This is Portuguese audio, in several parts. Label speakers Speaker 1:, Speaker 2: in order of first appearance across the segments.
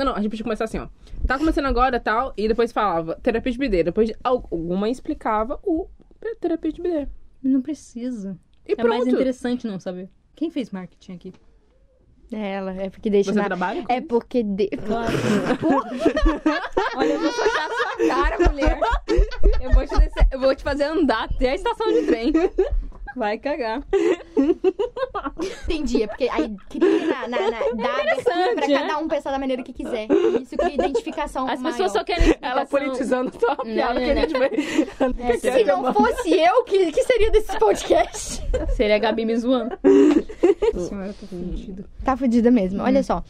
Speaker 1: Não, não, a gente podia começar assim, ó. Tá começando agora tal, e depois falava terapia de BD. Depois alguma explicava o terapia de BD.
Speaker 2: Não precisa.
Speaker 1: E
Speaker 2: é
Speaker 1: pronto.
Speaker 2: mais interessante não saber. Quem fez marketing aqui?
Speaker 3: É ela, é porque deixa
Speaker 1: Você
Speaker 3: na...
Speaker 1: trabalha com
Speaker 3: É porque... De...
Speaker 2: Claro. Olha, eu vou socar a sua cara, mulher. Eu vou, te descer- eu vou te fazer andar até a estação de trem. Vai cagar.
Speaker 3: Entendi, é porque aí cria na, na, na, dá abertura pra
Speaker 2: né?
Speaker 3: cada um pensar da maneira que quiser. Isso cria identificação
Speaker 2: As
Speaker 3: maior.
Speaker 2: pessoas só querem
Speaker 1: Ela politizando só a piada
Speaker 2: não,
Speaker 1: que a
Speaker 2: não.
Speaker 1: gente vai.
Speaker 3: Se não fosse eu, o que, que seria desse podcast?
Speaker 2: Seria a Gabi me zoando. Senhora, tô fudida.
Speaker 3: Tá fodida mesmo, olha só.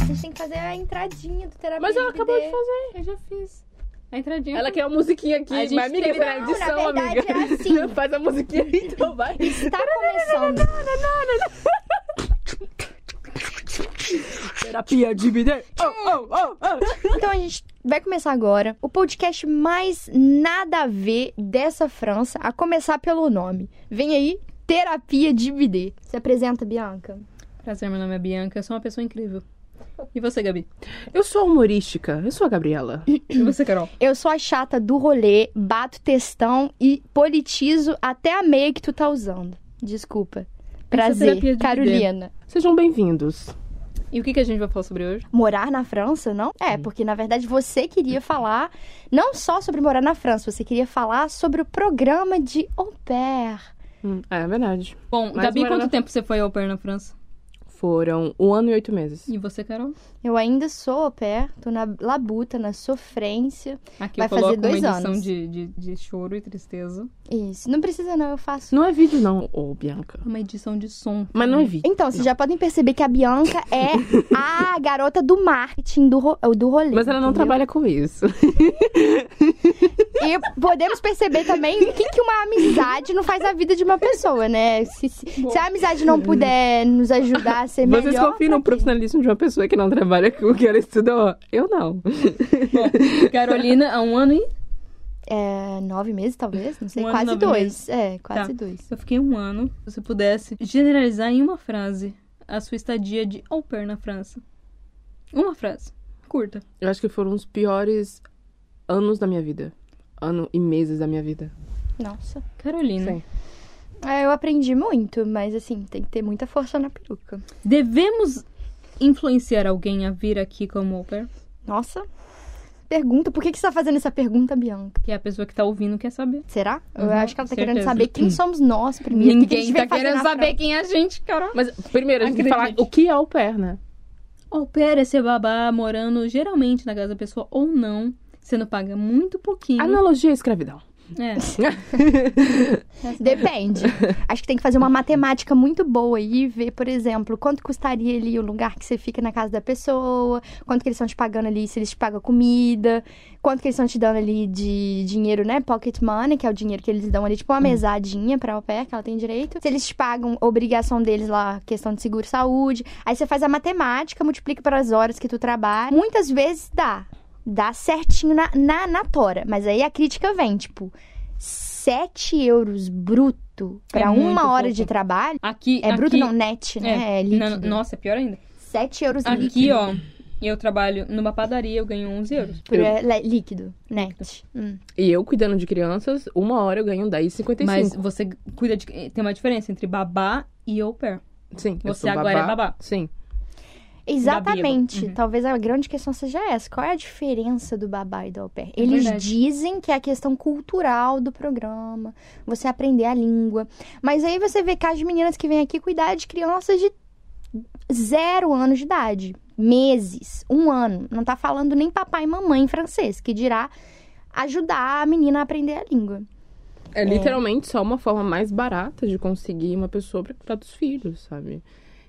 Speaker 3: A gente tem que fazer a entradinha do terapia
Speaker 1: Mas ela
Speaker 3: de
Speaker 1: acabou de fazer.
Speaker 2: Eu já fiz. A entradinha.
Speaker 1: Ela quer uma musiquinha aqui.
Speaker 2: A gente
Speaker 1: Mas, amiga,
Speaker 2: teve-
Speaker 3: Não,
Speaker 1: edição,
Speaker 3: na verdade,
Speaker 1: amiga.
Speaker 3: é assim.
Speaker 1: Faz a musiquinha aí, então vai.
Speaker 3: Está começando.
Speaker 1: Terapia de BD. Oh, oh, oh, oh.
Speaker 3: Então a gente vai começar agora o podcast mais nada a ver dessa França, a começar pelo nome. Vem aí, Terapia de BD. Se apresenta, Bianca.
Speaker 2: Prazer, meu nome é Bianca. Eu sou uma pessoa incrível. E você, Gabi?
Speaker 1: Eu sou humorística. Eu sou a Gabriela.
Speaker 2: E você, Carol?
Speaker 3: Eu sou a chata do rolê, bato textão e politizo até a meia que tu tá usando. Desculpa. Prazer, Carolina.
Speaker 1: Sejam bem-vindos.
Speaker 2: E o que, que a gente vai falar sobre hoje?
Speaker 3: Morar na França, não? É, porque na verdade você queria falar não só sobre morar na França, você queria falar sobre o programa de au pair.
Speaker 1: Hum, é verdade.
Speaker 2: Bom,
Speaker 1: Mas
Speaker 2: Gabi, quanto
Speaker 1: na-
Speaker 2: tempo você foi ao pair na França?
Speaker 1: Foram um ano e oito meses.
Speaker 2: E você, Carol?
Speaker 3: Eu ainda sou au pair, tô na labuta, na sofrência.
Speaker 2: Aqui
Speaker 3: Vai
Speaker 2: eu
Speaker 3: fazer dois
Speaker 2: uma edição
Speaker 3: anos.
Speaker 2: de, de, de choro e tristeza.
Speaker 3: Isso, não precisa não, eu faço.
Speaker 1: Não é vídeo, não, ô Bianca.
Speaker 2: Uma edição de som.
Speaker 1: Mas não é vídeo.
Speaker 3: Então, vocês já podem perceber que a Bianca é a garota do marketing do, ro do rolê.
Speaker 1: Mas ela não
Speaker 3: entendeu?
Speaker 1: trabalha com isso.
Speaker 3: E podemos perceber também o que, que uma amizade não faz a vida de uma pessoa, né? Se, se, se a amizade não puder nos ajudar a ser melhor.
Speaker 1: Vocês confiam no profissionalismo de uma pessoa que não trabalha com o que ela estudou? Eu não.
Speaker 2: Carolina, há um ano e...
Speaker 3: É, nove meses, talvez? Não sei,
Speaker 2: Um ano,
Speaker 3: quase dois.
Speaker 2: meses.
Speaker 3: É, quase
Speaker 2: Tá.
Speaker 3: dois.
Speaker 2: Eu fiquei um ano. Se você pudesse generalizar em uma frase a sua estadia de au pair na França. Uma frase. Curta.
Speaker 1: Eu acho que foram os piores anos da minha vida. Ano e meses da minha vida.
Speaker 3: Nossa.
Speaker 2: Carolina.
Speaker 1: Sim.
Speaker 3: É, eu aprendi muito, mas assim, tem que ter muita força na peruca.
Speaker 2: Devemos influenciar alguém a vir aqui como au pair?
Speaker 3: Nossa. Pergunta, por que, que você tá fazendo essa pergunta, Bianca?
Speaker 2: Que é a pessoa que tá ouvindo quer saber.
Speaker 3: Será? eu
Speaker 2: Uhum,
Speaker 3: acho que ela tá querendo
Speaker 2: certeza.
Speaker 3: saber quem somos nós primeiro. o que que a
Speaker 2: Ninguém
Speaker 3: gente
Speaker 2: tá querendo saber quem é a gente, Carol.
Speaker 1: Mas primeiro a gente tem que falar
Speaker 2: Acredite.
Speaker 1: o que é au pair, né?
Speaker 2: Au pair é ser babá morando geralmente na casa da pessoa ou não, sendo paga muito pouquinho.
Speaker 1: Analogia à escravidão.
Speaker 2: É.
Speaker 3: Depende. Acho que tem que fazer uma matemática muito boa aí e ver, por exemplo, quanto custaria ali o lugar que você fica na casa da pessoa, quanto que eles estão te pagando ali, se eles te pagam comida, quanto que eles estão te dando ali de dinheiro, né? Pocket money, que é o dinheiro que eles dão ali, tipo uma mesadinha pra au pair, que ela tem direito. Se eles te pagam, obrigação deles lá, questão de seguro-saúde. Aí você faz a matemática, multiplica pelas horas que tu trabalha. Muitas vezes dá. Dá certinho na, na, na tora. Mas aí a crítica vem, tipo, 7 euros bruto pra
Speaker 2: É
Speaker 3: uma hora
Speaker 2: pouco.
Speaker 3: de trabalho.
Speaker 2: Aqui.
Speaker 3: É bruto
Speaker 2: aqui,
Speaker 3: não, net, né? É, líquido.
Speaker 2: não, nossa, é pior ainda.
Speaker 3: 7 euros
Speaker 2: Aqui,
Speaker 3: líquido.
Speaker 2: ó, eu trabalho numa padaria, eu ganho 11 euros.
Speaker 3: Por, é, le- líquido, net. Hum.
Speaker 1: E eu cuidando de crianças, uma hora eu ganho 10,55.
Speaker 2: Mas você cuida de. Tem uma diferença entre babá e au pair.
Speaker 1: Sim, eu
Speaker 2: Você
Speaker 1: sou
Speaker 2: agora é babá.
Speaker 1: Sim.
Speaker 3: Exatamente.
Speaker 2: Uhum.
Speaker 3: Talvez a grande questão seja essa. Qual é a diferença do babá e do au pair? Eles
Speaker 2: verdade.
Speaker 3: dizem que é a questão cultural do programa, você aprender a língua. Mas aí você vê que as meninas que vêm aqui cuidar de crianças de zero anos de idade. Meses, um ano. Não tá falando nem papai e mamãe em francês, que dirá ajudar a menina a aprender a língua.
Speaker 1: É literalmente só uma forma mais barata de conseguir uma pessoa pra cuidar dos filhos, sabe?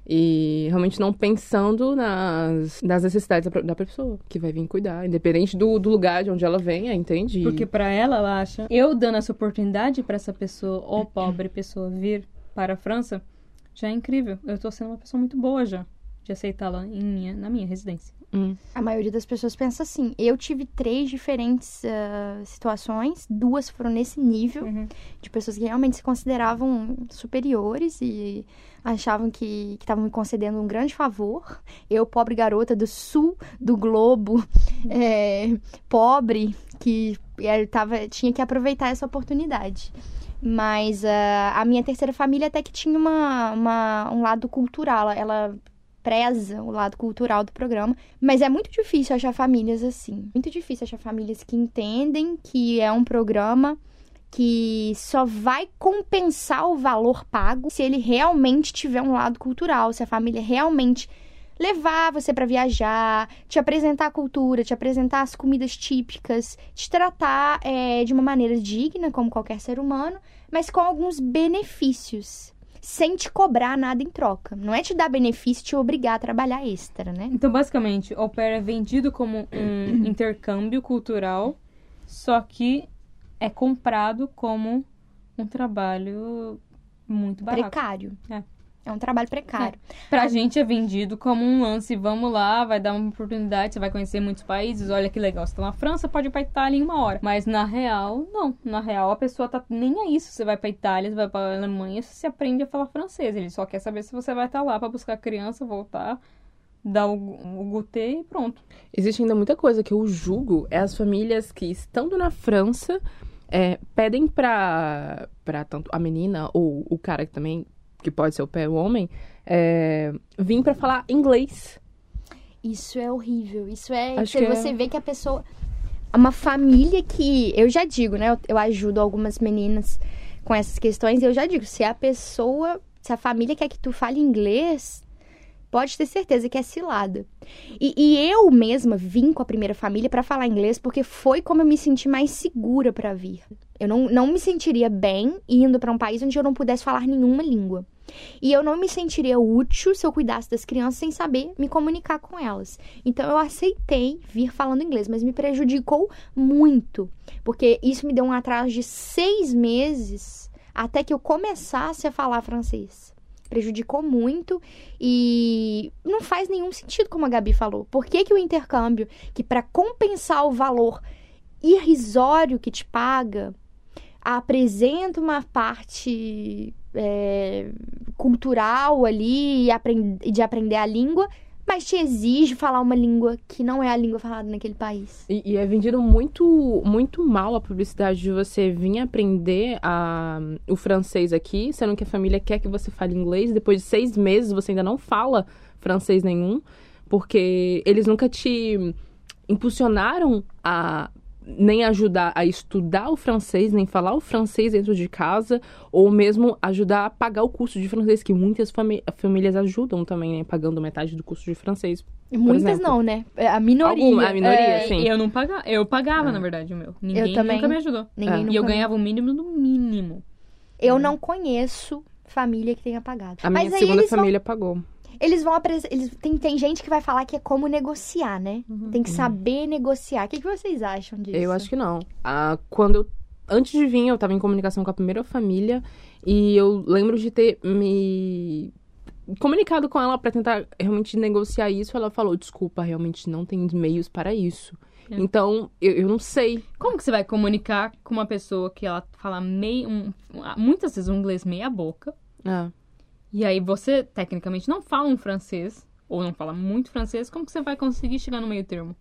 Speaker 1: E realmente não pensando nas, nas necessidades da, da pessoa que vai vir cuidar, independente do, do lugar de onde ela venha, entende?
Speaker 2: Porque pra ela, ela acha. Eu dando essa oportunidade pra essa pessoa, ou pobre pessoa, vir para a França, já é incrível. Eu tô sendo uma pessoa muito boa já. De aceitá-la em minha, na minha residência.
Speaker 1: Hum.
Speaker 3: A maioria das pessoas pensa assim. Eu tive três diferentes ah, situações, duas foram nesse nível,
Speaker 2: Uhum.
Speaker 3: de pessoas que realmente se consideravam superiores e achavam que que estavam me concedendo um grande favor. Eu, pobre garota do sul do globo, é, pobre, que tava, tinha que aproveitar essa oportunidade. Mas ah, a minha terceira família até que tinha uma, uma- um lado cultural. Ela preza o lado cultural do programa. Mas é muito difícil achar famílias assim. Muito difícil achar famílias que entendem que é um programa que só vai compensar o valor pago se ele realmente tiver um lado cultural, se a família realmente levar você para viajar, te apresentar a cultura, te apresentar as comidas típicas, te tratar é, de uma maneira digna, como qualquer ser humano, mas com alguns benefícios, sem te cobrar nada em troca. Não é te dar benefício te obrigar a trabalhar extra, né?
Speaker 2: Então, basicamente, au pair é vendido como um intercâmbio cultural, só que é comprado como um trabalho muito barato.
Speaker 3: Precário.
Speaker 2: É.
Speaker 3: É um trabalho precário.
Speaker 2: Pra gente é vendido como um lance, vamos lá, vai dar uma oportunidade, você vai conhecer muitos países, olha que legal, você tá na França, pode ir pra Itália em uma hora. Mas na real, não. Na real, a pessoa tá nem aí se você vai pra Itália, se vai pra Alemanha, se você aprende a falar francês. Ele só quer saber se você vai estar lá pra buscar a criança, voltar, dar o, o gutê e pronto.
Speaker 1: Existe ainda muita coisa que eu julgo é as famílias que, estando na França, é, pedem pra, pra tanto a menina ou o cara que também, que pode ser o pé, homem, é, vir pra falar inglês.
Speaker 3: Isso é horrível. Isso é.
Speaker 1: Acho
Speaker 3: você,
Speaker 1: que é-
Speaker 3: você vê que a pessoa. Uma família que. Eu já digo, né? Eu, eu ajudo algumas meninas com essas questões. E eu já digo: se a pessoa. Se a família quer que tu fale inglês, pode ter certeza que é cilada. E, e eu mesma vim com a primeira família pra falar inglês porque foi como eu me senti mais segura pra vir. Eu não, não me sentiria bem indo pra um país onde eu não pudesse falar nenhuma língua. E eu não me sentiria útil se eu cuidasse das crianças sem saber me comunicar com elas. Então eu aceitei vir falando inglês, mas me prejudicou muito. Porque isso me deu um atraso de seis meses até que eu começasse a falar francês. Prejudicou muito e não faz nenhum sentido, como a Gabi falou. Por que, que o intercâmbio, que para compensar o valor irrisório que te paga, apresenta uma parte é, cultural ali e de aprender a língua, mas te exige falar uma língua que não é a língua falada naquele país.
Speaker 1: E, e é vendido muito, muito mal a publicidade de você vir aprender a, o francês aqui, sendo que a família quer que você fale inglês. Depois de seis meses você ainda não fala francês nenhum, porque eles nunca te impulsionaram a nem ajudar a estudar o francês, nem falar o francês dentro de casa, ou mesmo ajudar a pagar o curso de francês, que muitas fami- famílias ajudam também, né? Pagando metade do curso de francês.
Speaker 3: Muitas
Speaker 1: exemplo.
Speaker 3: não, né? É A minoria.
Speaker 1: Alguma- a minoria,
Speaker 3: É,
Speaker 1: sim.
Speaker 2: Eu não pagava, eu pagava, na verdade, o meu. Ninguém
Speaker 3: também.
Speaker 2: nunca me ajudou.
Speaker 3: Ninguém
Speaker 1: É.
Speaker 3: nunca
Speaker 2: E eu
Speaker 3: me-
Speaker 2: ganhava o mínimo do mínimo.
Speaker 3: Eu não conheço família que tenha pagado.
Speaker 1: A
Speaker 3: Mas
Speaker 1: minha
Speaker 3: aí
Speaker 1: segunda
Speaker 3: eles vão
Speaker 1: família pagou.
Speaker 3: Eles vão apresentar. Eles... Tem, tem gente que vai falar que é como negociar, né? Tem que saber negociar. O que, que vocês acham disso?
Speaker 1: Eu acho que não. Ah, quando eu. Antes de vir, eu tava em comunicação com a primeira família e eu lembro de ter me comunicado com ela pra tentar realmente negociar isso. Ela falou: desculpa, realmente não tem meios para isso.
Speaker 2: É.
Speaker 1: Então, eu, eu não sei.
Speaker 2: Como que você vai comunicar com uma pessoa que ela fala meio. um- muitas vezes um inglês meia boca.
Speaker 1: Ah,
Speaker 2: E aí você, tecnicamente, não fala um francês, ou não fala muito francês, como que você vai conseguir chegar no meio termo?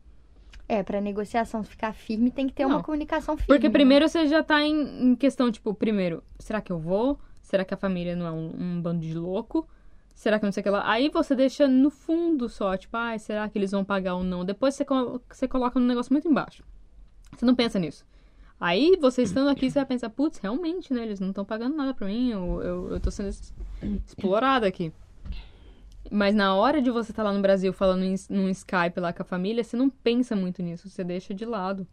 Speaker 3: É, pra negociação ficar firme, tem que ter uma
Speaker 2: Não.
Speaker 3: comunicação firme.
Speaker 2: Porque
Speaker 3: né?
Speaker 2: primeiro você já tá em, em questão, tipo, primeiro, será que eu vou? Será que a família não é um, um bando de louco? Será que não sei o que lá? Aí você deixa no fundo só, tipo, ai, será que eles vão pagar ou não? Depois você, você coloca um negócio muito embaixo. Você não pensa nisso. Aí você estando aqui, você vai pensar, putz, realmente, né? Eles não estão pagando nada pra mim, eu, eu, eu tô sendo explorada aqui. Mas na hora de você estar lá no Brasil falando num Skype lá com a família, você não pensa muito nisso, você deixa de lado.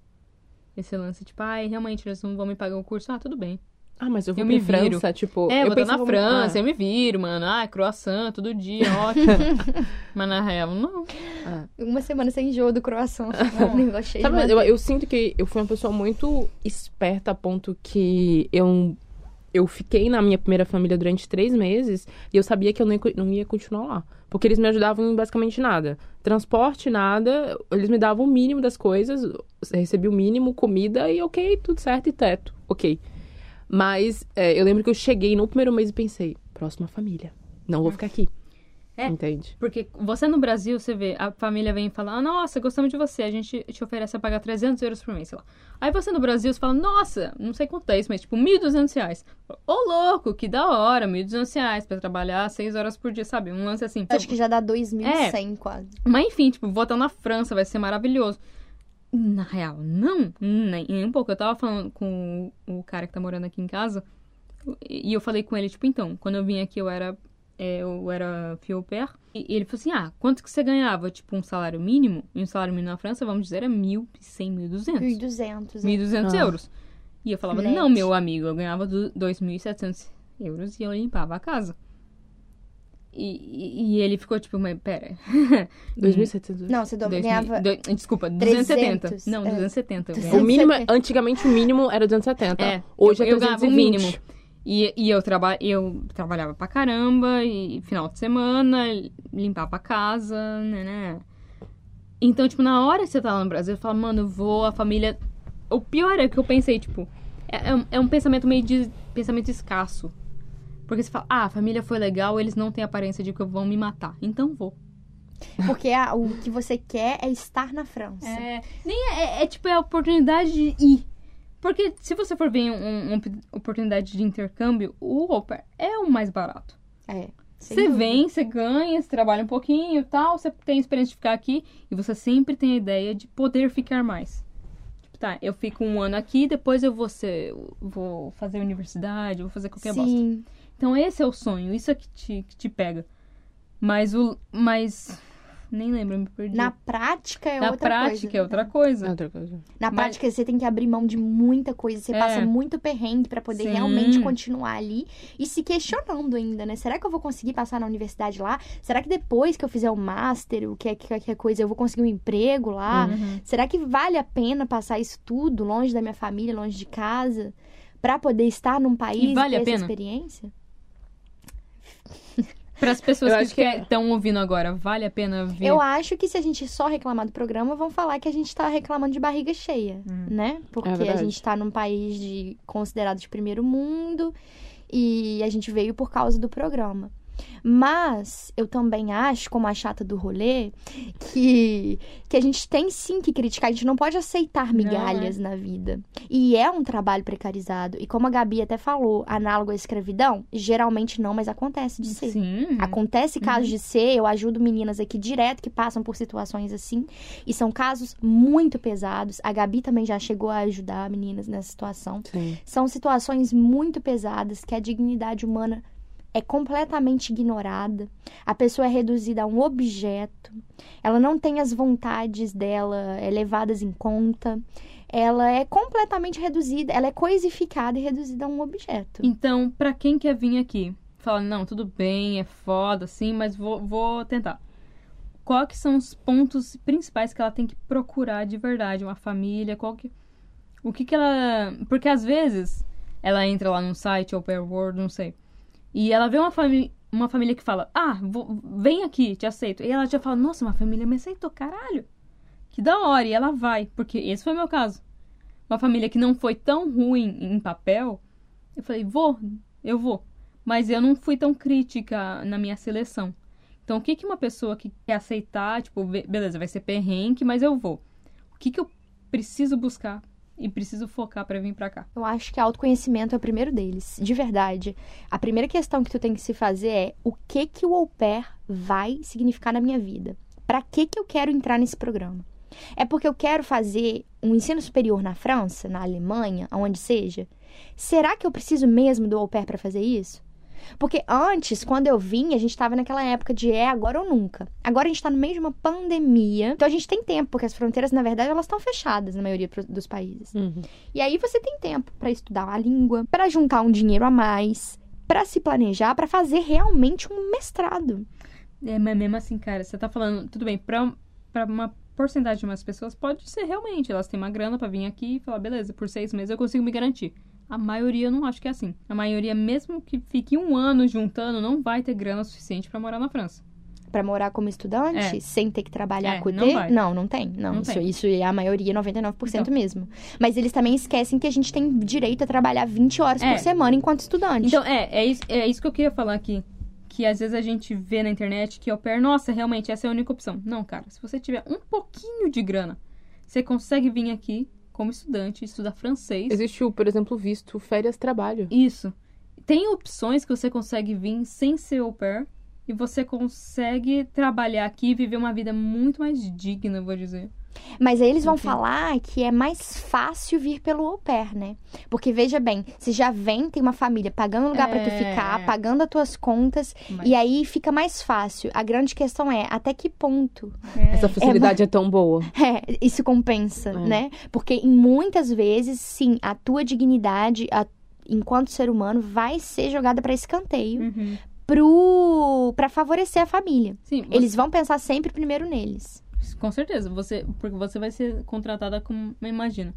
Speaker 2: Esse lance, tipo, ai, realmente, eles não vão me pagar o curso. Ah, tudo bem.
Speaker 1: Ah, mas eu vou
Speaker 2: Eu
Speaker 1: pra
Speaker 2: me viro.
Speaker 1: França, tipo.
Speaker 2: É, eu vou
Speaker 1: pensava
Speaker 2: na França,
Speaker 1: Ah,
Speaker 2: eu me viro, mano. Ah, croissant, todo dia, ótimo. Mas na real, não.
Speaker 3: Uma semana sem enjoo do croissant. um negócio cheio
Speaker 1: Sabe,
Speaker 3: de
Speaker 1: eu, eu sinto que eu fui uma pessoa muito esperta a ponto que eu, eu fiquei na minha primeira família durante três meses e eu sabia que eu não ia, não ia continuar lá. Porque eles me ajudavam em basicamente nada. Transporte, nada. Eles me davam o mínimo das coisas. Recebi o mínimo, comida e ok, tudo certo e teto. Ok. Mas é, eu lembro que eu cheguei no primeiro mês e pensei, próxima família. Não vou ficar aqui.
Speaker 2: É.
Speaker 1: Entende?
Speaker 2: Porque você no Brasil, você vê, a família vem e fala, ah, nossa, gostamos de você, a gente te oferece a pagar 300 euros por mês, sei lá. Aí você no Brasil, você fala, nossa, não sei quanto é isso, mas tipo, 1.200 reais. Ô, louco, que da hora, 1.200 reais pra trabalhar 6 horas por dia, sabe? Um lance assim.
Speaker 3: Acho que já dá 2.100 quase.
Speaker 2: Mas enfim, tipo, vou estar na França, vai ser maravilhoso. Na real, não, nem, nem um pouco. Eu tava falando com o cara que tá morando aqui em casa, e eu falei com ele, tipo, então, quando eu vim aqui eu era, é, eu era fio au pair, e ele falou assim, ah, quanto que você ganhava? Tipo, um salário mínimo? E um salário mínimo na França, vamos dizer, é 1.100, 1.200.
Speaker 3: 1.200. é.
Speaker 2: 1.200
Speaker 1: Ah.
Speaker 2: euros. E eu falava,
Speaker 3: Net.
Speaker 2: não, meu amigo, eu ganhava do- 2.700 euros e eu limpava a casa. E, e, ele ficou tipo, mas pera,
Speaker 1: 2.700
Speaker 3: Não, você do-
Speaker 2: 2000
Speaker 3: ganhava...
Speaker 2: dois- desculpa, 270.
Speaker 3: 300,
Speaker 2: Não,
Speaker 3: é.
Speaker 2: 270. eu
Speaker 3: 200.
Speaker 2: ganhava.
Speaker 1: O mínimo, é-
Speaker 3: 270.
Speaker 1: antigamente o mínimo era 270.
Speaker 2: É,
Speaker 1: Hoje
Speaker 2: eu,
Speaker 1: é
Speaker 2: eu ganhava o
Speaker 1: 320.
Speaker 2: mínimo. E, e eu, traba, eu trabalhava pra caramba, e final de semana, limpava a casa, né, né. Então, tipo, na hora que você tá lá no Brasil, eu falo, mano, eu vou, a família. O pior é que eu pensei, tipo, é, é um, é um pensamento meio de pensamento escasso. Porque você fala, ah, a família foi legal, eles não têm aparência de que vão me matar. Então vou.
Speaker 3: Porque ah, o que você quer é estar na França.
Speaker 2: É, nem é, é, é, tipo é a oportunidade de ir. Porque se você for ver um- uma oportunidade de intercâmbio, o au é o mais barato.
Speaker 3: É.
Speaker 2: Você vem, você ganha, você trabalha um pouquinho e tal, você tem a experiência de ficar aqui e você sempre tem a ideia de poder ficar mais. Tipo, tá, eu fico um ano aqui, depois eu vou ser, vou fazer universidade, vou fazer qualquer bosta. Então esse é o sonho, isso é que te, que te pega. Mas o. Mas. Nem lembro, me perdi.
Speaker 3: Na prática é
Speaker 2: Na
Speaker 3: outra
Speaker 2: prática
Speaker 3: coisa.
Speaker 2: é outra coisa.
Speaker 1: É outra coisa.
Speaker 3: Na
Speaker 2: Mas-
Speaker 3: prática, você tem que abrir mão de muita coisa. Você
Speaker 2: É.
Speaker 3: passa muito perrengue pra poder
Speaker 2: Sim.
Speaker 3: realmente continuar ali e se questionando ainda, né? Será que eu vou conseguir passar na universidade lá? Será que depois que eu fizer o master, o que é que qualquer coisa, eu vou conseguir um emprego lá?
Speaker 2: Uhum.
Speaker 3: Será que vale a pena passar isso tudo longe da minha família, longe de casa, pra poder estar num país
Speaker 2: E vale
Speaker 3: ter
Speaker 2: a
Speaker 3: essa
Speaker 2: pena?
Speaker 3: experiência?
Speaker 2: Para as pessoas
Speaker 1: Eu
Speaker 2: que
Speaker 1: que é.
Speaker 2: estão ouvindo agora, vale a pena ver?
Speaker 3: Eu acho que se a gente só reclamar do programa, vão falar que a gente tá reclamando de barriga cheia,
Speaker 2: Hum.
Speaker 3: né? Porque a
Speaker 1: verdade.
Speaker 3: gente tá num país de, considerado de primeiro mundo e a gente veio por causa do programa. Mas eu também acho, como a chata do rolê, que, que a gente tem sim que criticar, a gente não pode aceitar migalhas na vida. E é um trabalho precarizado. E como a Gabi até falou, análogo à escravidão, geralmente não, mas acontece de ser.
Speaker 2: Sim.
Speaker 3: Acontece casos de ser, eu ajudo meninas aqui direto que passam por situações assim. E são casos muito pesados. A Gabi também já chegou a ajudar meninas nessa situação.
Speaker 1: Sim.
Speaker 3: São situações muito pesadas que a dignidade humana é completamente ignorada. A pessoa é reduzida a um objeto. Ela não tem as vontades dela é, levadas em conta. Ela é completamente reduzida, ela é coisificada e reduzida a um objeto.
Speaker 2: Então, pra quem quer vir aqui, fala, não, tudo bem, é foda, assim, mas vou, vou tentar. Qual que são os pontos principais que ela tem que procurar de verdade? Uma família, qual que... O que que ela... Porque às vezes, ela entra lá num site, ou World, não sei, e ela vê uma, famí uma família que fala, ah, vem aqui, te aceito. E ela já fala, nossa, uma família me aceitou, caralho. Que da hora, e ela vai, porque esse foi o meu caso. Uma família que não foi tão ruim em papel, eu falei, vou, eu vou. Mas eu não fui tão crítica na minha seleção. Então, o que, que uma pessoa que quer aceitar, tipo, be- beleza, vai ser perrengue, mas eu vou. O que, que eu preciso buscar e preciso focar pra vir pra cá?
Speaker 3: Eu acho que autoconhecimento é o primeiro deles, de verdade. A primeira questão que tu tem que se fazer é o que que o au pair vai significar na minha vida? Pra que que eu quero entrar nesse programa? É porque eu quero fazer um ensino superior na França, na Alemanha, aonde seja? Será que eu preciso mesmo do au pair pra fazer isso? Porque antes, quando eu vim, a gente estava naquela época de é agora ou nunca. Agora a gente está no meio de uma pandemia. Então a gente tem tempo, porque as fronteiras, na verdade, elas estão fechadas na maioria dos países.
Speaker 1: Uhum.
Speaker 3: E aí você tem tempo pra estudar a língua, pra juntar um dinheiro a mais, pra se planejar, pra fazer realmente um mestrado.
Speaker 2: É, mas mesmo assim, cara, você tá falando, tudo bem, pra, pra uma porcentagem de umas pessoas, pode ser realmente, elas têm uma grana pra vir aqui e falar, beleza, por seis meses eu consigo me garantir. A maioria não acho que é assim. A maioria, mesmo que fique um ano juntando, não vai ter grana suficiente pra morar na França.
Speaker 3: Pra morar como estudante,
Speaker 2: É.
Speaker 3: sem ter que trabalhar
Speaker 2: É,
Speaker 3: com
Speaker 2: não vai.
Speaker 3: Não, não tem. Não,
Speaker 2: Não
Speaker 3: isso,
Speaker 2: tem.
Speaker 3: isso é a maioria, 99%
Speaker 2: Então.
Speaker 3: mesmo. Mas eles também esquecem que a gente tem direito a trabalhar 20 horas
Speaker 2: É.
Speaker 3: por semana enquanto estudante.
Speaker 2: Então, é, é isso, é isso que eu queria falar aqui. Que às vezes a gente vê na internet que au pair, nossa, realmente essa é a única opção. Não, cara, se você tiver um pouquinho de grana, você consegue vir aqui como estudante, estudar francês.
Speaker 1: Existe, o, por exemplo, visto férias-trabalho.
Speaker 2: Isso. Tem opções que você consegue vir sem ser au pair. E você consegue trabalhar aqui e viver uma vida muito mais digna, vou dizer.
Speaker 3: Mas aí eles vão falar que é mais fácil vir pelo au pair, né? Porque veja bem, você já vem, tem uma família pagando lugar pra tu
Speaker 2: É.
Speaker 3: ficar, pagando as tuas contas,
Speaker 2: Mas-
Speaker 3: e aí fica mais fácil. A grande questão é até que ponto
Speaker 1: Essa facilidade é, tão boa.
Speaker 3: é, isso compensa,
Speaker 1: É.
Speaker 3: né? Porque muitas vezes, sim, a tua dignidade, a- enquanto ser humano, vai ser jogada pra escanteio
Speaker 2: Uhum.
Speaker 3: pro para favorecer a família.
Speaker 2: Sim, você-
Speaker 3: Eles vão pensar sempre primeiro neles.
Speaker 2: Com certeza, você, porque você vai ser contratada como, imagina.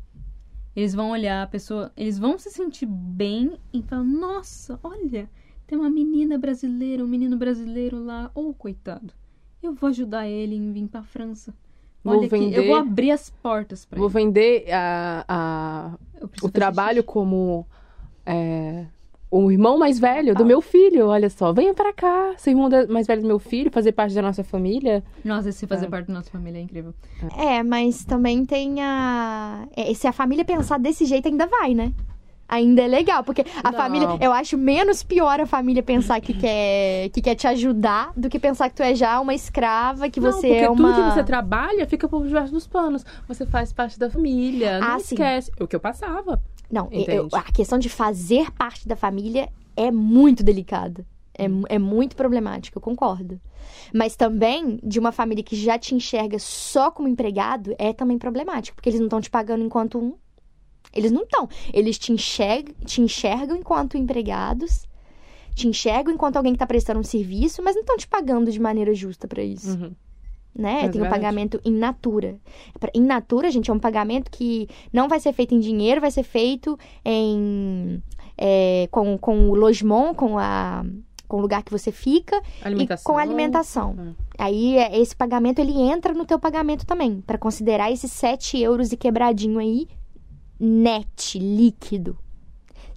Speaker 2: Eles vão olhar a pessoa, eles vão se sentir bem e falar: "Nossa, olha, tem uma menina brasileira, um menino brasileiro lá, oh, coitado. Eu vou ajudar ele em vir pra França.
Speaker 1: Vou
Speaker 2: Olha aqui, eu
Speaker 1: vender-
Speaker 2: vou abrir as portas pra
Speaker 1: Vou
Speaker 2: ele.
Speaker 1: vender a, a- o trabalho
Speaker 2: xixi.
Speaker 1: como é, o irmão mais velho do meu filho. Olha só, venha pra cá, ser irmão mais velho do meu filho, fazer parte da nossa família.
Speaker 2: Nossa, se fazer
Speaker 1: É.
Speaker 2: parte da nossa família é incrível.
Speaker 3: É, mas também tem a. é, Se a família pensar desse jeito, ainda vai, né? Ainda é legal, porque a
Speaker 1: Não.
Speaker 3: família. Eu acho menos pior a família pensar que quer, que quer te ajudar do que pensar que tu é já uma escrava, que
Speaker 1: Não,
Speaker 3: você
Speaker 1: porque
Speaker 3: é uma.
Speaker 1: tudo que você trabalha fica por debaixo dos panos. Você faz parte da família, não
Speaker 3: Ah, sim.
Speaker 1: esquece. O que eu passava.
Speaker 3: Não, eu- a questão de fazer parte da família é muito delicada. É, é muito problemática, eu concordo. Mas também, de uma família que já te enxerga só como empregado, é também problemático, porque eles não estão te pagando enquanto um. Eles não estão. Eles te enxergam, te enxergam enquanto empregados, te enxergam enquanto alguém que está prestando um serviço, mas não estão te pagando de maneira justa para isso
Speaker 1: Uhum.
Speaker 3: Né?
Speaker 1: É
Speaker 3: Tem o
Speaker 1: verdade.
Speaker 3: pagamento in natura. In natura, gente, é um pagamento que não vai ser feito em dinheiro, vai ser feito em é, com, com o logement, com a com o lugar que você fica
Speaker 1: Alimentação.
Speaker 3: e com a alimentação. Aí é, esse pagamento ele entra no teu pagamento também, para considerar esses 7 euros e quebradinho aí net, líquido.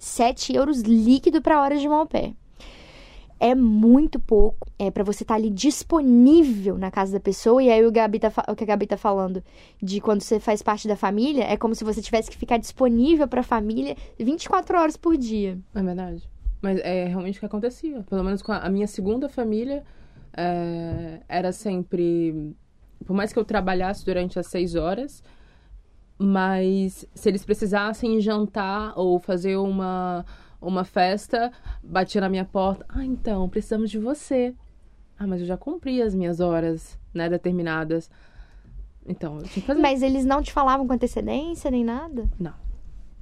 Speaker 3: 7 euros líquido para hora de mau pé. É muito pouco. É para você estar ali disponível na casa da pessoa. E aí o, Gabi tá, o que a Gabi tá falando de quando você faz parte da família, é como se você tivesse que ficar disponível para a família 24 horas por dia.
Speaker 1: É verdade. Mas é realmente o que acontecia. Pelo menos com a, a minha segunda família, é, era sempre. Por mais que eu trabalhasse durante as seis horas, mas se eles precisassem jantar ou fazer uma, uma festa, batia na minha porta. Ah, então, precisamos de você. Ah, mas eu já cumpri as minhas horas, né, determinadas. Então, eu tinha que fazer.
Speaker 3: Mas eles não te falavam com antecedência nem nada?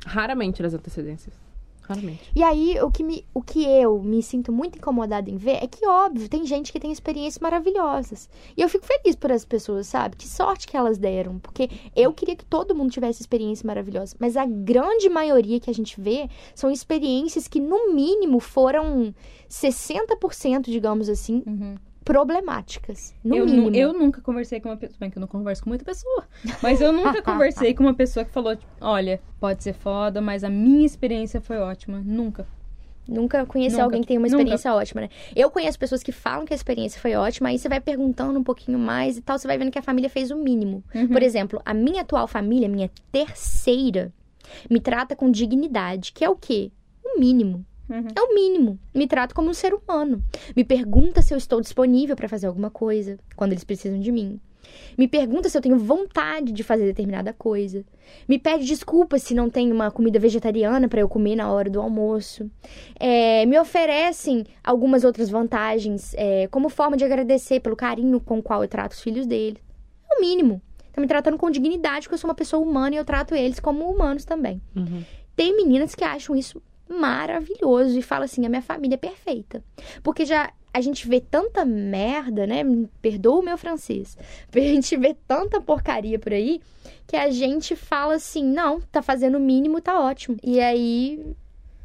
Speaker 1: Raramente nas antecedências. Raramente.
Speaker 3: E aí, o que, me, o que eu me sinto muito incomodada em ver é que, óbvio, tem gente que tem experiências maravilhosas. E eu fico feliz por as pessoas, sabe? Que sorte que elas deram. Porque eu queria que todo mundo tivesse experiências maravilhosas. Mas a grande maioria que a gente vê são experiências que, no mínimo, foram 60%, digamos assim, problemáticas. No
Speaker 2: eu,
Speaker 3: mínimo.
Speaker 2: eu nunca conversei com uma pessoa. Bem que eu não converso com muita pessoa. Mas eu nunca conversei com uma pessoa que falou: tipo, olha, pode ser foda, mas a minha experiência foi ótima. Nunca.
Speaker 3: Nunca conheci
Speaker 2: Nunca.
Speaker 3: alguém que tem uma
Speaker 2: Nunca.
Speaker 3: experiência ótima, né? Eu conheço pessoas que falam que a experiência foi ótima, aí você vai perguntando um pouquinho mais e tal, você vai vendo que a família fez o mínimo.
Speaker 2: Uhum.
Speaker 3: Por exemplo, a minha atual família, minha terceira, me trata com dignidade, que é o quê? O mínimo.
Speaker 2: Uhum.
Speaker 3: É o mínimo. Me trata como um ser humano. Me pergunta se eu estou disponível para fazer alguma coisa quando eles precisam de mim. Me pergunta se eu tenho vontade de fazer determinada coisa. Me pede desculpas se não tem uma comida vegetariana para eu comer na hora do almoço. É, me oferecem algumas outras vantagens é, como forma de agradecer pelo carinho com o qual eu trato os filhos deles. É o mínimo. Estão me tratando com dignidade, porque eu sou uma pessoa humana e eu trato eles como humanos também.
Speaker 1: Uhum.
Speaker 3: Tem meninas que acham isso maravilhoso e falam assim: a minha família é perfeita. Porque já a gente vê tanta merda, né? Me Perdoa o meu francês. A gente vê tanta porcaria por aí que a gente fala assim: não, tá fazendo o mínimo, tá ótimo. E aí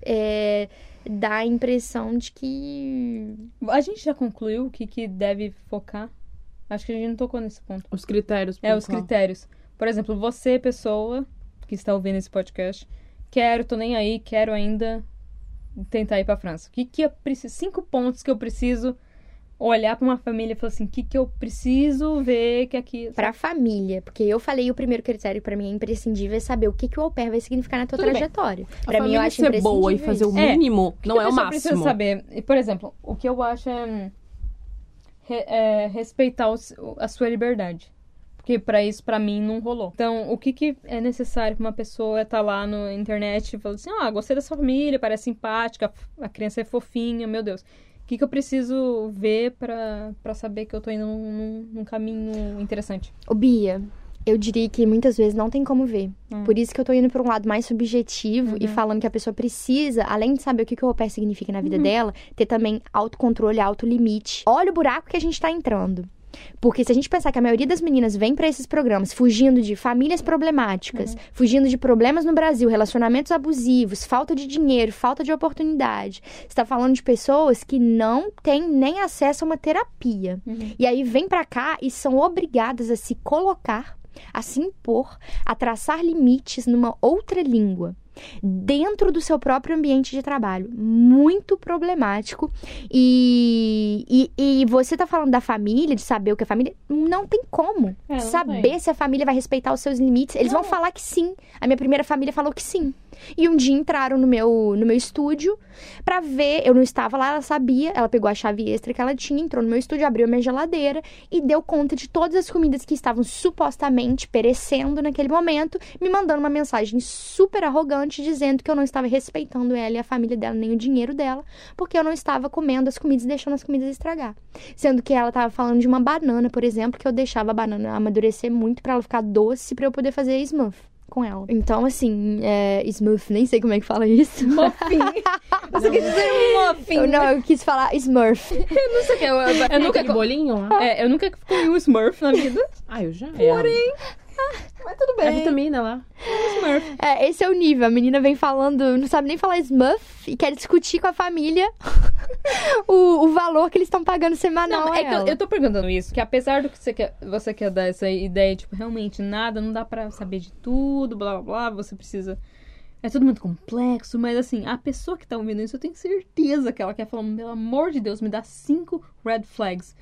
Speaker 3: é, dá a impressão de que.
Speaker 2: A gente já concluiu o que, que deve focar? Acho que a gente não tocou nesse ponto.
Speaker 1: Os critérios.
Speaker 2: É, os
Speaker 1: qual?
Speaker 2: critérios. Por exemplo, você, pessoa que está ouvindo esse podcast, quero, tô nem aí, quero ainda tentar ir pra França. O que que eu preciso? Cinco pontos que eu preciso olhar pra uma família e falar assim, o que que eu preciso ver que aqui...
Speaker 3: Pra família, porque eu falei o primeiro critério pra mim é imprescindível é saber o que, que o au pair vai significar na tua
Speaker 2: Tudo
Speaker 3: trajetória.
Speaker 1: A
Speaker 3: Pra mim, eu acho
Speaker 1: ser boa e fazer o.
Speaker 2: É.
Speaker 1: mínimo
Speaker 2: que
Speaker 1: não é o
Speaker 2: pessoa precisa
Speaker 1: máximo.
Speaker 2: saber? E, por exemplo, o que eu acho é, hum, re- é respeitar o- a sua liberdade. Porque pra isso, pra mim, não rolou. Então, o que, que é necessário pra uma pessoa estar lá na internet e falar assim, ah, gostei da sua família, parece simpática, a criança é fofinha, meu Deus. O que, que eu preciso ver pra, pra saber que eu tô indo num, num- caminho interessante?
Speaker 3: Ô, Bia, eu diria que muitas vezes não tem como ver.
Speaker 2: Hum.
Speaker 3: Por isso que eu tô indo pra um lado mais subjetivo e
Speaker 2: Uhum.
Speaker 3: falando que a pessoa precisa, além de saber o que, que o au significa na
Speaker 2: Uhum.
Speaker 3: vida dela, ter também autocontrole, autolimite. Olha o buraco que a gente tá entrando. Porque se a gente pensar que a maioria das meninas vem pra esses programas fugindo de famílias problemáticas,
Speaker 2: Uhum.
Speaker 3: fugindo de problemas no Brasil, relacionamentos abusivos, falta de dinheiro, falta de oportunidade. Você tá falando de pessoas que não têm nem acesso a uma terapia.
Speaker 2: Uhum.
Speaker 3: E aí vem pra cá e são obrigadas a se colocar, a se impor, a traçar limites numa outra língua. Dentro do seu próprio ambiente de trabalho. Muito problemático. E, e, e você tá falando da família, de saber o que é família. Não tem como
Speaker 2: É, não
Speaker 3: saber
Speaker 2: tem.
Speaker 3: se a família vai respeitar os seus limites. Eles vão
Speaker 2: Não.
Speaker 3: falar que sim. A minha primeira família falou que sim. E um dia entraram no meu, no meu estúdio pra ver. Eu não estava lá, ela sabia. Ela pegou a chave extra que ela tinha, entrou no meu estúdio, abriu a minha geladeira e deu conta de todas as comidas que estavam supostamente perecendo naquele momento, me mandando uma mensagem super arrogante dizendo que eu não estava respeitando ela e a família dela, nem o dinheiro dela, porque eu não estava comendo as comidas e deixando as comidas estragar. Sendo que ela estava falando de uma banana, por exemplo, que eu deixava a banana amadurecer muito pra ela ficar doce pra eu poder fazer smooth com ela. Então, assim, é, smooth, nem sei como é que fala isso.
Speaker 2: Muffin. Você quis dizer um muffin.
Speaker 3: Eu, não, eu quis falar Smurf.
Speaker 2: Eu não sei o que. Eu, eu, eu nunca...
Speaker 1: Bolinho lá?
Speaker 2: É, eu nunca comi um Smurf na vida.
Speaker 1: Ah, eu já.
Speaker 2: Porém... Mas tudo
Speaker 1: É a
Speaker 2: bem.
Speaker 1: vitamina lá.
Speaker 2: Smurf.
Speaker 3: É, esse é o nível. A menina vem falando, não sabe nem falar Smurf e quer discutir com a família o, o valor que eles estão pagando semanal.
Speaker 2: Não, é que eu, eu tô perguntando isso, que apesar do que você quer, você quer dar essa ideia, tipo, realmente nada, não dá pra saber de tudo, blá blá blá, você precisa. É tudo muito complexo, mas assim, a pessoa que tá ouvindo isso, eu tenho certeza que ela quer falar, pelo amor de Deus, me dá cinco red flags.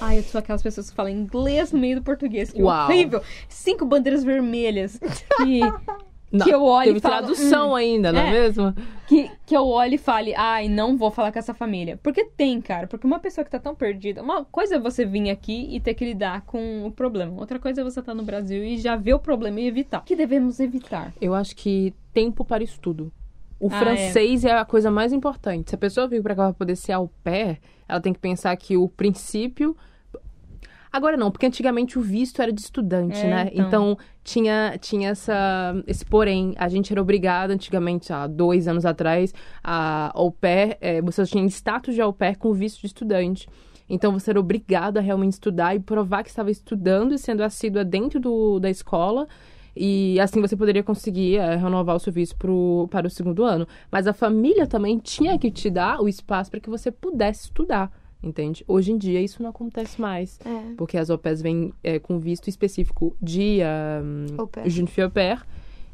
Speaker 2: Ai, eu sou aquelas pessoas que falam inglês no meio do português. Que
Speaker 1: Uau.
Speaker 2: horrível! Cinco bandeiras vermelhas. Que,
Speaker 1: Não,
Speaker 2: que eu olho
Speaker 1: Teve
Speaker 2: e falo.
Speaker 1: tradução ainda, não é,
Speaker 2: é.
Speaker 1: mesmo?
Speaker 2: que, que eu olhe e fale, ai, não vou falar com essa família. Porque tem, cara. Porque uma pessoa que tá tão perdida. Uma coisa é você vir aqui e ter que lidar com o problema. Outra coisa é você estar no Brasil e já ver o problema e evitar. O que devemos evitar?
Speaker 1: Eu acho que tempo para estudo. O
Speaker 2: Ah,
Speaker 1: francês é. a coisa mais importante. Se a pessoa vir pra cá pra poder ser au pair, ela tem que pensar que o princípio. Agora não, porque antigamente o visto era de estudante,
Speaker 2: É,
Speaker 1: né?
Speaker 2: então.
Speaker 1: Então, tinha, tinha essa, esse porém. A gente era obrigado antigamente, há dois anos atrás, a au pair, é, você tinha status de au pair com visto de estudante. Então você era obrigado a realmente estudar e provar que estava estudando e sendo assídua dentro do, da escola. E assim você poderia conseguir é, renovar o seu visto pro, para o segundo ano. Mas a família também tinha que te dar o espaço para que você pudesse estudar, entende? Hoje em dia isso não acontece mais.
Speaker 3: É,
Speaker 1: Porque as au pairs vêm é, com visto específico de um,
Speaker 3: au pair.
Speaker 1: jeune fille au pair.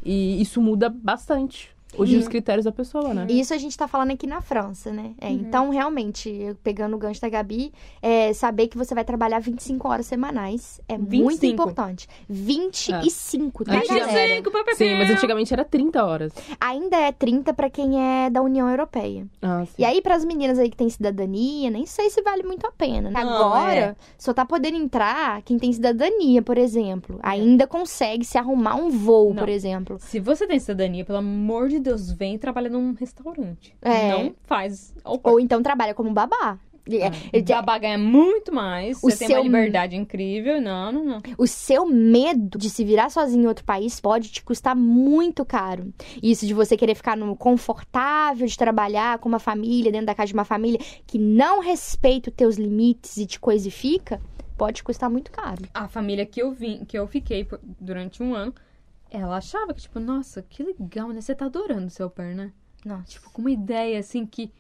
Speaker 1: E isso muda bastante. Hoje os critérios da pessoa, né?
Speaker 3: E Isso a gente tá falando aqui na França, né? É,
Speaker 2: Uhum.
Speaker 3: Então, realmente, pegando o gancho da Gabi, é, saber que você vai trabalhar 25 horas semanais é muito
Speaker 2: 25.
Speaker 3: importante. 25, tá,
Speaker 1: Antigamente-
Speaker 3: galera?
Speaker 2: Cinco, papel.
Speaker 1: Sim, mas antigamente era 30 horas.
Speaker 3: Ainda é 30 pra quem é da União Europeia.
Speaker 1: Ah, sim.
Speaker 3: E aí, pras meninas aí que têm cidadania, nem sei se vale muito a pena. né?
Speaker 2: Não,
Speaker 3: Agora,
Speaker 2: é.
Speaker 3: só tá podendo entrar quem tem cidadania, por exemplo. Ainda consegue se arrumar um voo,
Speaker 2: Não.
Speaker 3: por exemplo.
Speaker 2: Se você tem cidadania, pelo amor de Deus, vem trabalhar num restaurante.
Speaker 3: É.
Speaker 2: Não faz. pair.
Speaker 3: Ou então trabalha como babá. É, é,
Speaker 2: Babá ganha muito mais.
Speaker 3: O
Speaker 2: você tem uma
Speaker 3: seu-
Speaker 2: liberdade incrível. Não, não, não.
Speaker 3: O seu medo de se virar sozinho em outro país pode te custar muito caro. Isso de você querer ficar no confortável de trabalhar com uma família, dentro da casa de uma família que não respeita os teus limites e te coisifica, pode te custar muito caro.
Speaker 2: A família que eu vim, que eu fiquei durante um ano, ela achava que, tipo, nossa, que legal, né? Você tá adorando seu au pair, né?
Speaker 3: Nossa.
Speaker 2: Tipo, com uma ideia, assim, que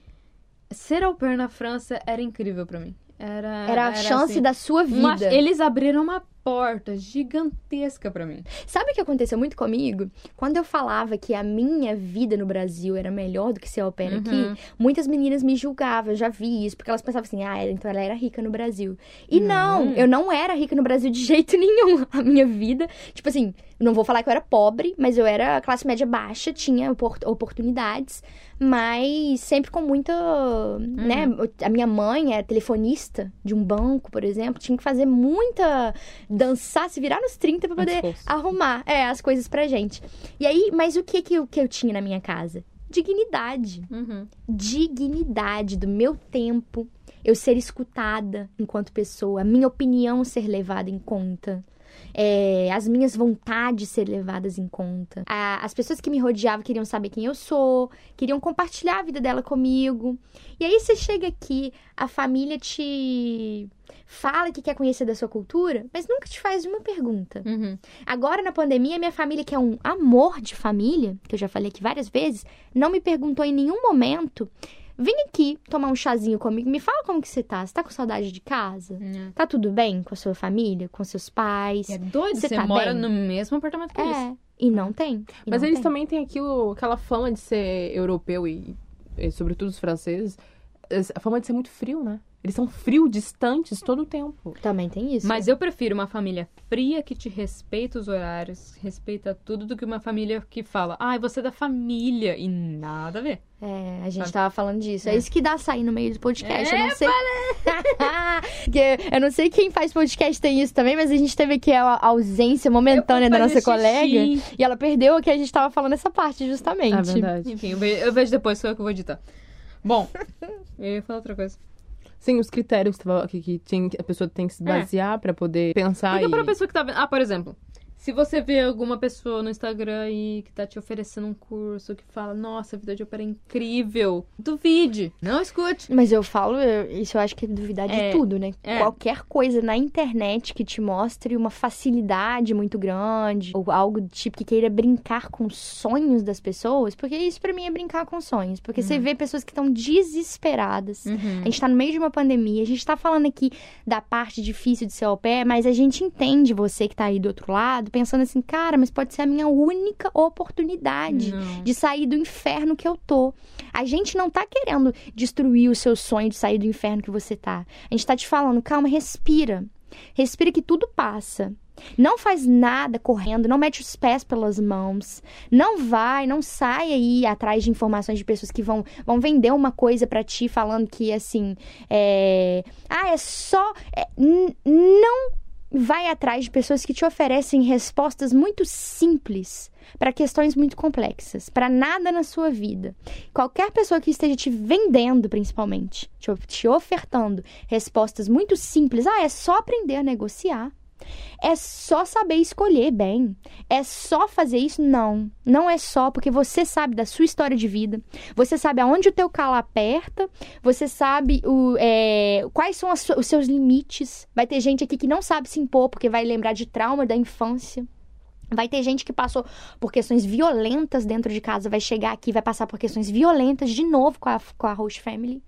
Speaker 2: ser au pair na França era incrível pra mim. Era,
Speaker 3: Era a chance
Speaker 2: assim,
Speaker 3: da sua
Speaker 2: uma-
Speaker 3: vida.
Speaker 2: eles abriram uma porta gigantesca pra mim.
Speaker 3: Sabe o que aconteceu muito comigo? Quando eu falava que a minha vida no Brasil era melhor do que ser au pair
Speaker 2: Uhum.
Speaker 3: aqui, muitas meninas me julgavam, eu já vi isso, porque elas pensavam assim, ah, então ela era rica no Brasil. E não,
Speaker 2: Não.
Speaker 3: eu não era rica no Brasil de jeito nenhum. A minha vida, tipo assim, não vou falar que eu era pobre, mas eu era classe média baixa, tinha opor- oportunidades, mas sempre com muita, né, a minha mãe é telefonista de um banco, por exemplo, tinha que fazer muita dançar, se virar nos 30 pra poder
Speaker 1: Esforço.
Speaker 3: arrumar é, as coisas pra gente. E aí, mas o que que eu, que eu tinha na minha casa? Dignidade.
Speaker 2: Uhum.
Speaker 3: Dignidade do meu tempo, eu ser escutada enquanto pessoa, a minha opinião ser levada em conta. É, as minhas vontades ser levadas em conta. A- as pessoas que me rodeavam queriam saber quem eu sou, queriam compartilhar a vida dela comigo. E aí você chega aqui, a família te fala que quer conhecer da sua cultura, mas nunca te faz uma pergunta.
Speaker 2: Uhum.
Speaker 3: Agora, na pandemia, minha família, que é um amor de família, que eu já falei aqui várias vezes, não me perguntou em nenhum momento. Vem aqui tomar um chazinho comigo. Me fala como que você tá. Você tá com saudade de casa? Tá tudo bem com a sua família, com seus pais?
Speaker 2: É doido,
Speaker 3: Você
Speaker 2: você,
Speaker 3: tá
Speaker 2: mora
Speaker 3: bem?
Speaker 2: no mesmo apartamento que eles.
Speaker 3: É. E não tem. E
Speaker 1: Mas
Speaker 3: não
Speaker 1: eles
Speaker 3: tem.
Speaker 1: também têm aquilo, aquela fama de ser europeu e, e sobretudo os franceses, a fama de ser muito frio, né? Eles são frios, distantes todo o tempo.
Speaker 3: Também tem isso.
Speaker 2: Mas eu prefiro uma família fria que te respeita os horários, respeita tudo, do que uma família que fala, ai, você é da família, e nada a ver.
Speaker 3: É, a gente
Speaker 2: Sabe?
Speaker 3: tava falando disso. É.
Speaker 2: É.
Speaker 3: isso que dá sair no meio do podcast.
Speaker 2: É,
Speaker 3: eu não sei. Que eu não sei quem faz podcast tem isso também, mas a gente teve aqui a ausência momentânea da nossa colega. E ela perdeu o que a gente tava falando essa parte, justamente.
Speaker 1: É verdade.
Speaker 2: Enfim, eu vejo, eu vejo depois, sou eu que vou editar. Bom, eu ia falar outra coisa.
Speaker 1: Sim, os critérios que, que, que tem- que a pessoa tem que se
Speaker 2: É.
Speaker 1: basear pra poder pensar
Speaker 2: Porque
Speaker 1: e...
Speaker 2: pra pessoa que tá vendo. Ah, por exemplo, se você vê alguma pessoa no Instagram aí que tá te oferecendo um curso que fala, nossa, a vida de ópera é incrível, duvide. Não escute.
Speaker 3: Mas eu falo, eu- isso eu acho que é duvidar de
Speaker 2: É,
Speaker 3: tudo, né?
Speaker 2: é.
Speaker 3: Qualquer coisa na internet que te mostre uma facilidade muito grande, ou algo do tipo que queira brincar com os sonhos das pessoas, porque isso pra mim é brincar com sonhos. Porque você vê pessoas que estão desesperadas. A gente tá no meio de uma pandemia, a gente tá falando aqui da parte difícil de ser au pair, mas a gente entende você que tá aí do outro lado, pensando assim, cara, mas pode ser a minha única oportunidade
Speaker 2: Não.
Speaker 3: de sair do inferno que eu tô. A gente não tá querendo destruir o seu sonho de sair do inferno que você tá. A gente tá te falando, calma, respira. Respira que tudo passa. Não faz nada correndo, não mete os pés pelas mãos. Não vai, não sai aí atrás de informações de pessoas que vão, vão vender uma coisa pra ti falando que assim, é... ah, é só é, não vai atrás de pessoas que te oferecem respostas muito simples para questões muito complexas, para nada na sua vida. Qualquer pessoa que esteja te vendendo, principalmente, te, ofertando respostas muito simples, ah, é só aprender a negociar. É só saber escolher bem. É só fazer isso? Não. Não é só, porque você sabe da sua história de vida. Você sabe aonde o teu calo aperta. Você sabe o, é, quais são as os seus limites. Vai ter gente aqui que não sabe se impor, porque vai lembrar de trauma da infância. Vai ter gente que passou por questões violentas dentro de casa, vai chegar aqui, vai passar por questões violentas de novo com a, com a host family.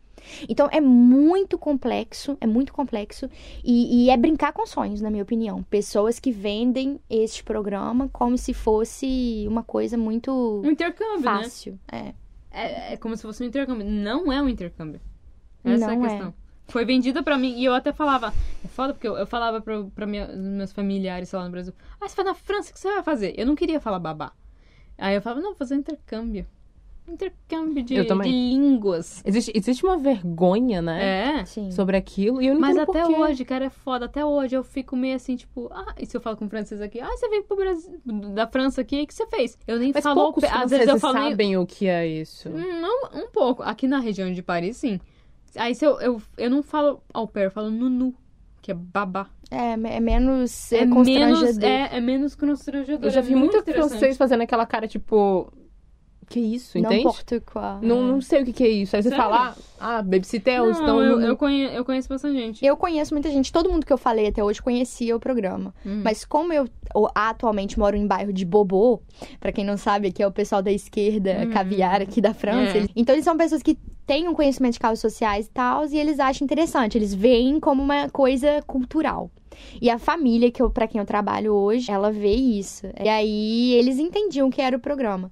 Speaker 3: Então é muito complexo, é muito complexo e, e é brincar com sonhos, na minha opinião. Pessoas que vendem este programa como se fosse uma coisa muito
Speaker 2: Um intercâmbio, né?
Speaker 3: fácil. É.
Speaker 2: É, é como se fosse um intercâmbio. Não é um intercâmbio. Essa é
Speaker 3: Não
Speaker 2: a
Speaker 3: é.
Speaker 2: questão. Foi vendida pra mim e eu até falava. É foda porque eu, eu falava pra, pra minha, meus familiares lá no Brasil. Ah, você vai na França, o que você vai fazer? Eu não queria falar babá. Aí eu falava, não, vou fazer um intercâmbio. Intercâmbio de,
Speaker 1: Eu também.
Speaker 2: de línguas.
Speaker 1: Existe, existe uma vergonha, né?
Speaker 2: É.
Speaker 3: Sim.
Speaker 1: Sobre aquilo. E eu não
Speaker 2: Mas até
Speaker 1: por quê.
Speaker 2: hoje, cara, é foda. Até hoje eu fico meio assim, tipo, ah, e se eu falo com um francês aqui? Ah, você veio pro Brasil, da França aqui, o que você fez? Eu nem
Speaker 1: Mas
Speaker 2: falo.
Speaker 1: poucos
Speaker 2: Às vezes eu falo. meio-
Speaker 1: sabem o que é isso.
Speaker 2: Não, um pouco. Aqui na região de Paris, sim. Aí se eu, eu, eu não falo au pair, eu falo nunu, que é babá.
Speaker 3: É, é menos é,
Speaker 2: É
Speaker 3: constrangedor.
Speaker 2: menos, é, é menos constrangedor.
Speaker 1: Eu já
Speaker 2: é
Speaker 1: vi muito
Speaker 2: interessante.
Speaker 1: francês fazendo aquela cara, tipo... Que isso,
Speaker 3: Não
Speaker 1: entende?
Speaker 3: importa qual.
Speaker 1: Não, não sei o que, que é isso. Aí você
Speaker 2: Sério?
Speaker 1: fala, ah, babysitter,
Speaker 2: Não,
Speaker 1: estão
Speaker 2: eu, eu, conhe- eu conheço bastante gente.
Speaker 3: Eu conheço muita gente, todo mundo que eu falei até hoje conhecia o programa.
Speaker 2: Hum.
Speaker 3: Mas como eu o- atualmente moro em bairro de Bobô, pra quem não sabe, aqui é o pessoal da esquerda
Speaker 2: Hum.
Speaker 3: caviar aqui da França.
Speaker 2: É.
Speaker 3: Então eles são pessoas que têm um conhecimento de causas sociais e tal, e eles acham interessante. Eles veem como uma coisa cultural. E a família, que eu, pra quem eu trabalho hoje, ela vê isso. E aí eles entendiam o que era o programa.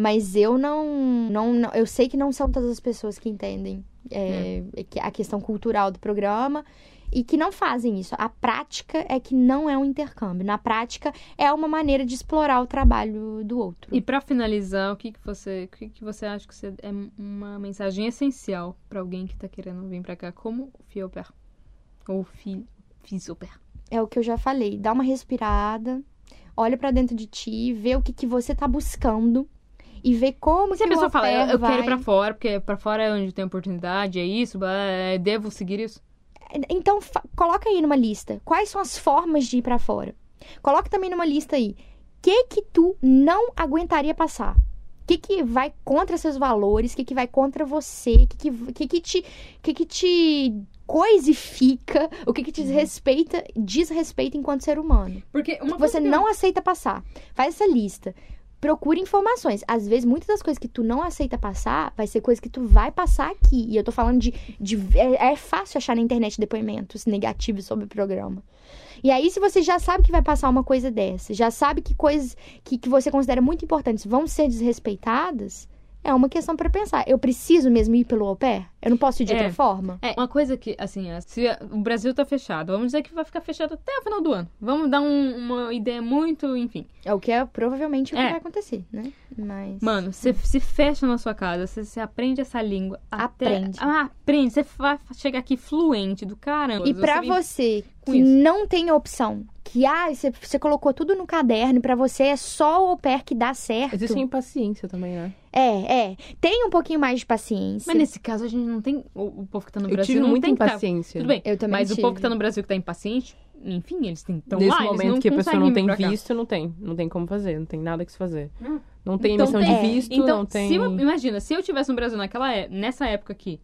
Speaker 3: Mas eu não, não, não- Eu sei que não são todas as pessoas que entendem é, que- a questão cultural do programa e que não fazem isso. A prática é que não é um intercâmbio. Na prática, é uma maneira de explorar o trabalho do outro.
Speaker 2: E pra finalizar, o que, que você, o que, que você acha que você- é uma mensagem essencial pra alguém que tá querendo vir pra cá como pair? Ou fi, pair?
Speaker 3: É o que eu já falei. Dá uma respirada, olha pra dentro de ti, vê o que, que você tá buscando e vê como
Speaker 2: Se a
Speaker 3: que o
Speaker 2: pessoa fala, eu, eu
Speaker 3: vai...
Speaker 2: quero ir pra fora, porque pra fora é onde tem oportunidade, é isso, é, devo seguir isso?
Speaker 3: Então, fa- coloca aí numa lista. Quais são as formas de ir pra fora? Coloca também numa lista aí. O que que tu não aguentaria passar? O que que vai contra seus valores? O que que vai contra você? O que que, que, que te... que que te coisifica? O que que te respeita, desrespeita enquanto ser humano?
Speaker 2: Porque uma
Speaker 3: você
Speaker 2: que
Speaker 3: não aceita passar. Faz essa lista. Procure informações. Às vezes, muitas das coisas que tu não aceita passar, vai ser coisa que tu vai passar aqui. E eu tô falando de. de é, é fácil achar na internet depoimentos negativos sobre o programa. E aí, se você já sabe que vai passar uma coisa dessa, já sabe que coisas que, que você considera muito importantes vão ser desrespeitadas, é uma questão pra pensar. Eu preciso mesmo ir pelo au pair? Eu não posso ir de
Speaker 2: É.
Speaker 3: outra forma?
Speaker 2: É, uma coisa que, assim, é, se o Brasil tá fechado, vamos dizer que vai ficar fechado até o final do ano. Vamos dar um- uma ideia muito, enfim.
Speaker 3: É o que é provavelmente o que
Speaker 2: É.
Speaker 3: vai acontecer, né? Mas.
Speaker 2: Mano, você se fecha na sua casa, você, aprende essa língua.
Speaker 3: Aprende.
Speaker 2: Até, ah, aprende. Você vai chegar aqui fluente do caramba.
Speaker 3: E pra
Speaker 2: vem-
Speaker 3: você
Speaker 2: com
Speaker 3: que
Speaker 2: isso.
Speaker 3: não tem opção, que ah, você, você colocou tudo no caderno e pra você é só o au pair que dá certo.
Speaker 1: Existe impaciência também, né?
Speaker 3: É, é. Tem um pouquinho mais de paciência.
Speaker 2: Mas nesse caso a gente não tem. O, o povo que tá no
Speaker 1: Eu
Speaker 2: Brasil
Speaker 1: tive
Speaker 2: não
Speaker 1: muita
Speaker 2: tá-
Speaker 1: impaciência.
Speaker 2: Tudo bem.
Speaker 3: Eu também
Speaker 2: Mas o
Speaker 3: tive.
Speaker 2: povo que tá no Brasil que tá impaciente, enfim, eles têm tão
Speaker 1: Nesse
Speaker 2: lá,
Speaker 1: momento
Speaker 2: não
Speaker 1: que a pessoa não tem visto, não tem. Não tem como fazer, não tem nada que se fazer.
Speaker 2: Hum.
Speaker 1: Não tem
Speaker 2: Então
Speaker 1: emissão
Speaker 3: tem-
Speaker 1: de visto,
Speaker 2: Então,
Speaker 1: não tem.
Speaker 2: se eu- imagina, se eu tivesse no Brasil naquela, é- nessa época aqui,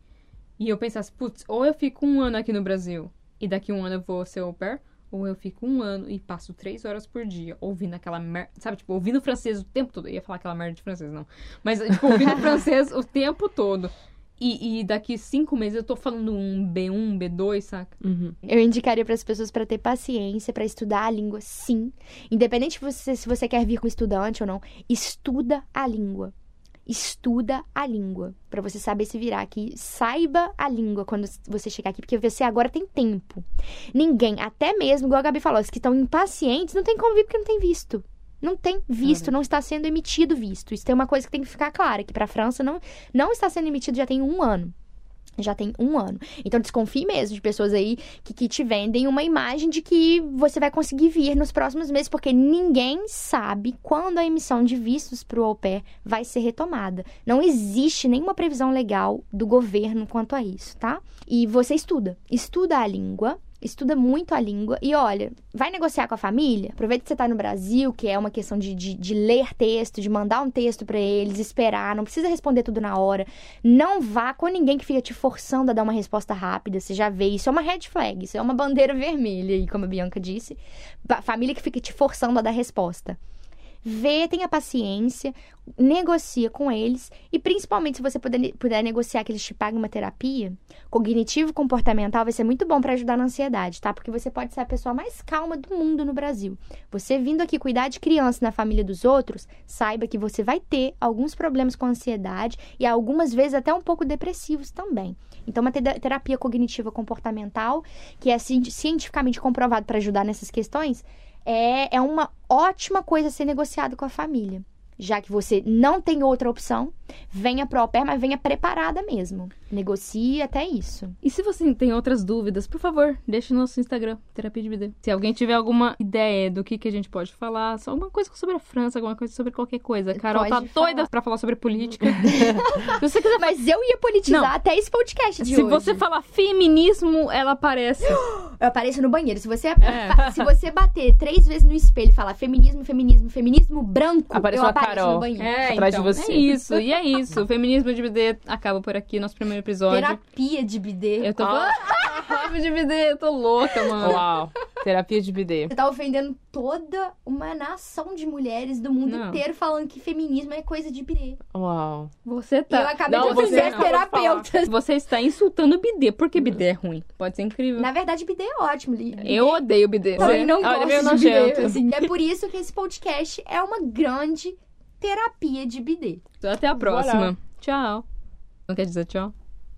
Speaker 2: e eu pensasse, putz, ou eu fico um ano aqui no Brasil, e daqui um ano eu vou ser au pair, ou eu fico um ano e passo três horas por dia ouvindo aquela merda, sabe, tipo, ouvindo francês o tempo todo. Eu ia falar aquela merda de francês, não. Mas, tipo, ouvindo francês o tempo todo. E, e daqui cinco meses eu tô falando um B1, B2, saca?
Speaker 1: Uhum.
Speaker 3: Eu indicaria para as pessoas para ter paciência, para estudar a língua, sim. Independente de você, se você quer vir como estudante ou não, estuda a língua. Estuda a língua para você saber se virar aqui. Saiba a língua quando você chegar aqui, porque você agora tem tempo. Ninguém, até mesmo, igual a Gabi falou, os que estão impacientes, não tem como vir porque não tem visto. Não tem visto, não está sendo emitido visto. Isso tem uma coisa que tem que ficar clara, que para a França não, não está sendo emitido já tem um ano. Já tem um ano. Então desconfie mesmo de pessoas aí que, que te vendem uma imagem de que você vai conseguir vir nos próximos meses, porque ninguém sabe quando a emissão de vistos para o au pair vai ser retomada. Não existe nenhuma previsão legal do governo quanto a isso, tá? E você estuda. Estuda a língua. Estuda muito a língua e olha, vai negociar com a família. Aproveita que você tá no Brasil, que é uma questão de, de, de ler texto, de mandar um texto para eles, esperar, não precisa responder tudo na hora. Não vá com ninguém que fica te forçando a dar uma resposta rápida. Você já vê, isso é uma red flag, isso é uma bandeira vermelha aí, como a Bianca disse. Família que fica te forçando a dar resposta. Vê, tenha paciência, negocia com eles e principalmente se você puder, puder negociar que eles te paguem uma terapia, cognitivo comportamental vai ser muito bom para ajudar na ansiedade, tá? Porque você pode ser a pessoa mais calma do mundo no Brasil. Você vindo aqui cuidar de criança na família dos outros, saiba que você vai ter alguns problemas com ansiedade e algumas vezes até um pouco depressivos também. Então, uma te- terapia cognitiva comportamental, que é ci- cientificamente comprovado para ajudar nessas questões, é, é uma ótima coisa a ser negociado com a família. Já que você não tem outra opção, venha pro au pair, mas venha preparada mesmo. Negocie até isso.
Speaker 2: E se você tem outras dúvidas, por favor, deixe no nosso Instagram, Terapia de BD. Se alguém tiver alguma ideia do que, que a gente pode falar, só alguma coisa sobre a França, alguma coisa sobre qualquer coisa. Carol
Speaker 3: Pode
Speaker 2: tá
Speaker 3: falar.
Speaker 2: doida pra falar sobre política. se você quiser
Speaker 3: Mas eu ia politizar
Speaker 2: Não.
Speaker 3: até esse podcast de
Speaker 2: Se
Speaker 3: hoje.
Speaker 2: você falar feminismo, ela aparece.
Speaker 3: Eu apareço no banheiro. Se você,
Speaker 2: É.
Speaker 3: se você bater três vezes no espelho e falar feminismo, feminismo, feminismo branco,
Speaker 1: Apareceu
Speaker 3: eu
Speaker 1: a cara
Speaker 3: toalhas
Speaker 1: Carol.
Speaker 3: no banheiro.
Speaker 2: É,
Speaker 1: Atrás de
Speaker 2: então,
Speaker 1: você.
Speaker 2: é isso, e é isso. O feminismo de BD acaba por aqui, nosso primeiro episódio.
Speaker 3: Terapia de bidê.
Speaker 2: Eu tô falando de BD, eu tô louca, mano.
Speaker 1: Uau. Terapia de bidê.
Speaker 3: Você tá ofendendo toda uma nação de mulheres do mundo
Speaker 2: Não.
Speaker 3: inteiro falando que feminismo é coisa de bidê.
Speaker 1: Uau.
Speaker 2: Você
Speaker 3: E eu
Speaker 2: tá.
Speaker 3: acabei
Speaker 1: Não,
Speaker 3: de
Speaker 1: você
Speaker 3: ofender
Speaker 1: falar.
Speaker 3: terapeutas.
Speaker 2: Você está insultando o BD, porque BD é ruim. Pode ser incrível.
Speaker 3: Na verdade, bidê é ótimo, Li.
Speaker 2: Eu odeio BD.
Speaker 3: também não
Speaker 1: Olha,
Speaker 3: gosto
Speaker 1: meio
Speaker 3: de bidê. assim. É por isso que esse podcast é uma grande terapia de bidê.
Speaker 2: Então, até a próxima. Tchau. Não quer dizer tchau?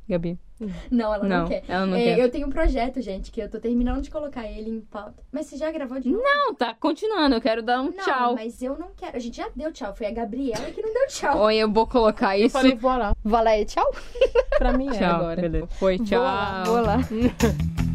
Speaker 2: Gabi?
Speaker 3: Não, ela não,
Speaker 2: Não,
Speaker 3: quer.
Speaker 2: ela não
Speaker 3: É,
Speaker 2: quer.
Speaker 3: Eu tenho um projeto, gente, que eu tô terminando de colocar ele em pauta. Mas você já gravou de novo?
Speaker 2: Não, tá continuando. Eu quero dar um
Speaker 3: Não,
Speaker 2: tchau.
Speaker 3: mas eu não quero. A gente já deu tchau. Foi a Gabriela que não deu tchau.
Speaker 2: Oi, eu vou colocar
Speaker 1: Eu
Speaker 2: isso.
Speaker 1: falei, vou lá.
Speaker 3: Vai lá, tchau?
Speaker 1: Pra mim é
Speaker 2: Tchau.
Speaker 1: agora.
Speaker 2: Beleza. Foi, tchau.
Speaker 3: Vou lá. Vou lá.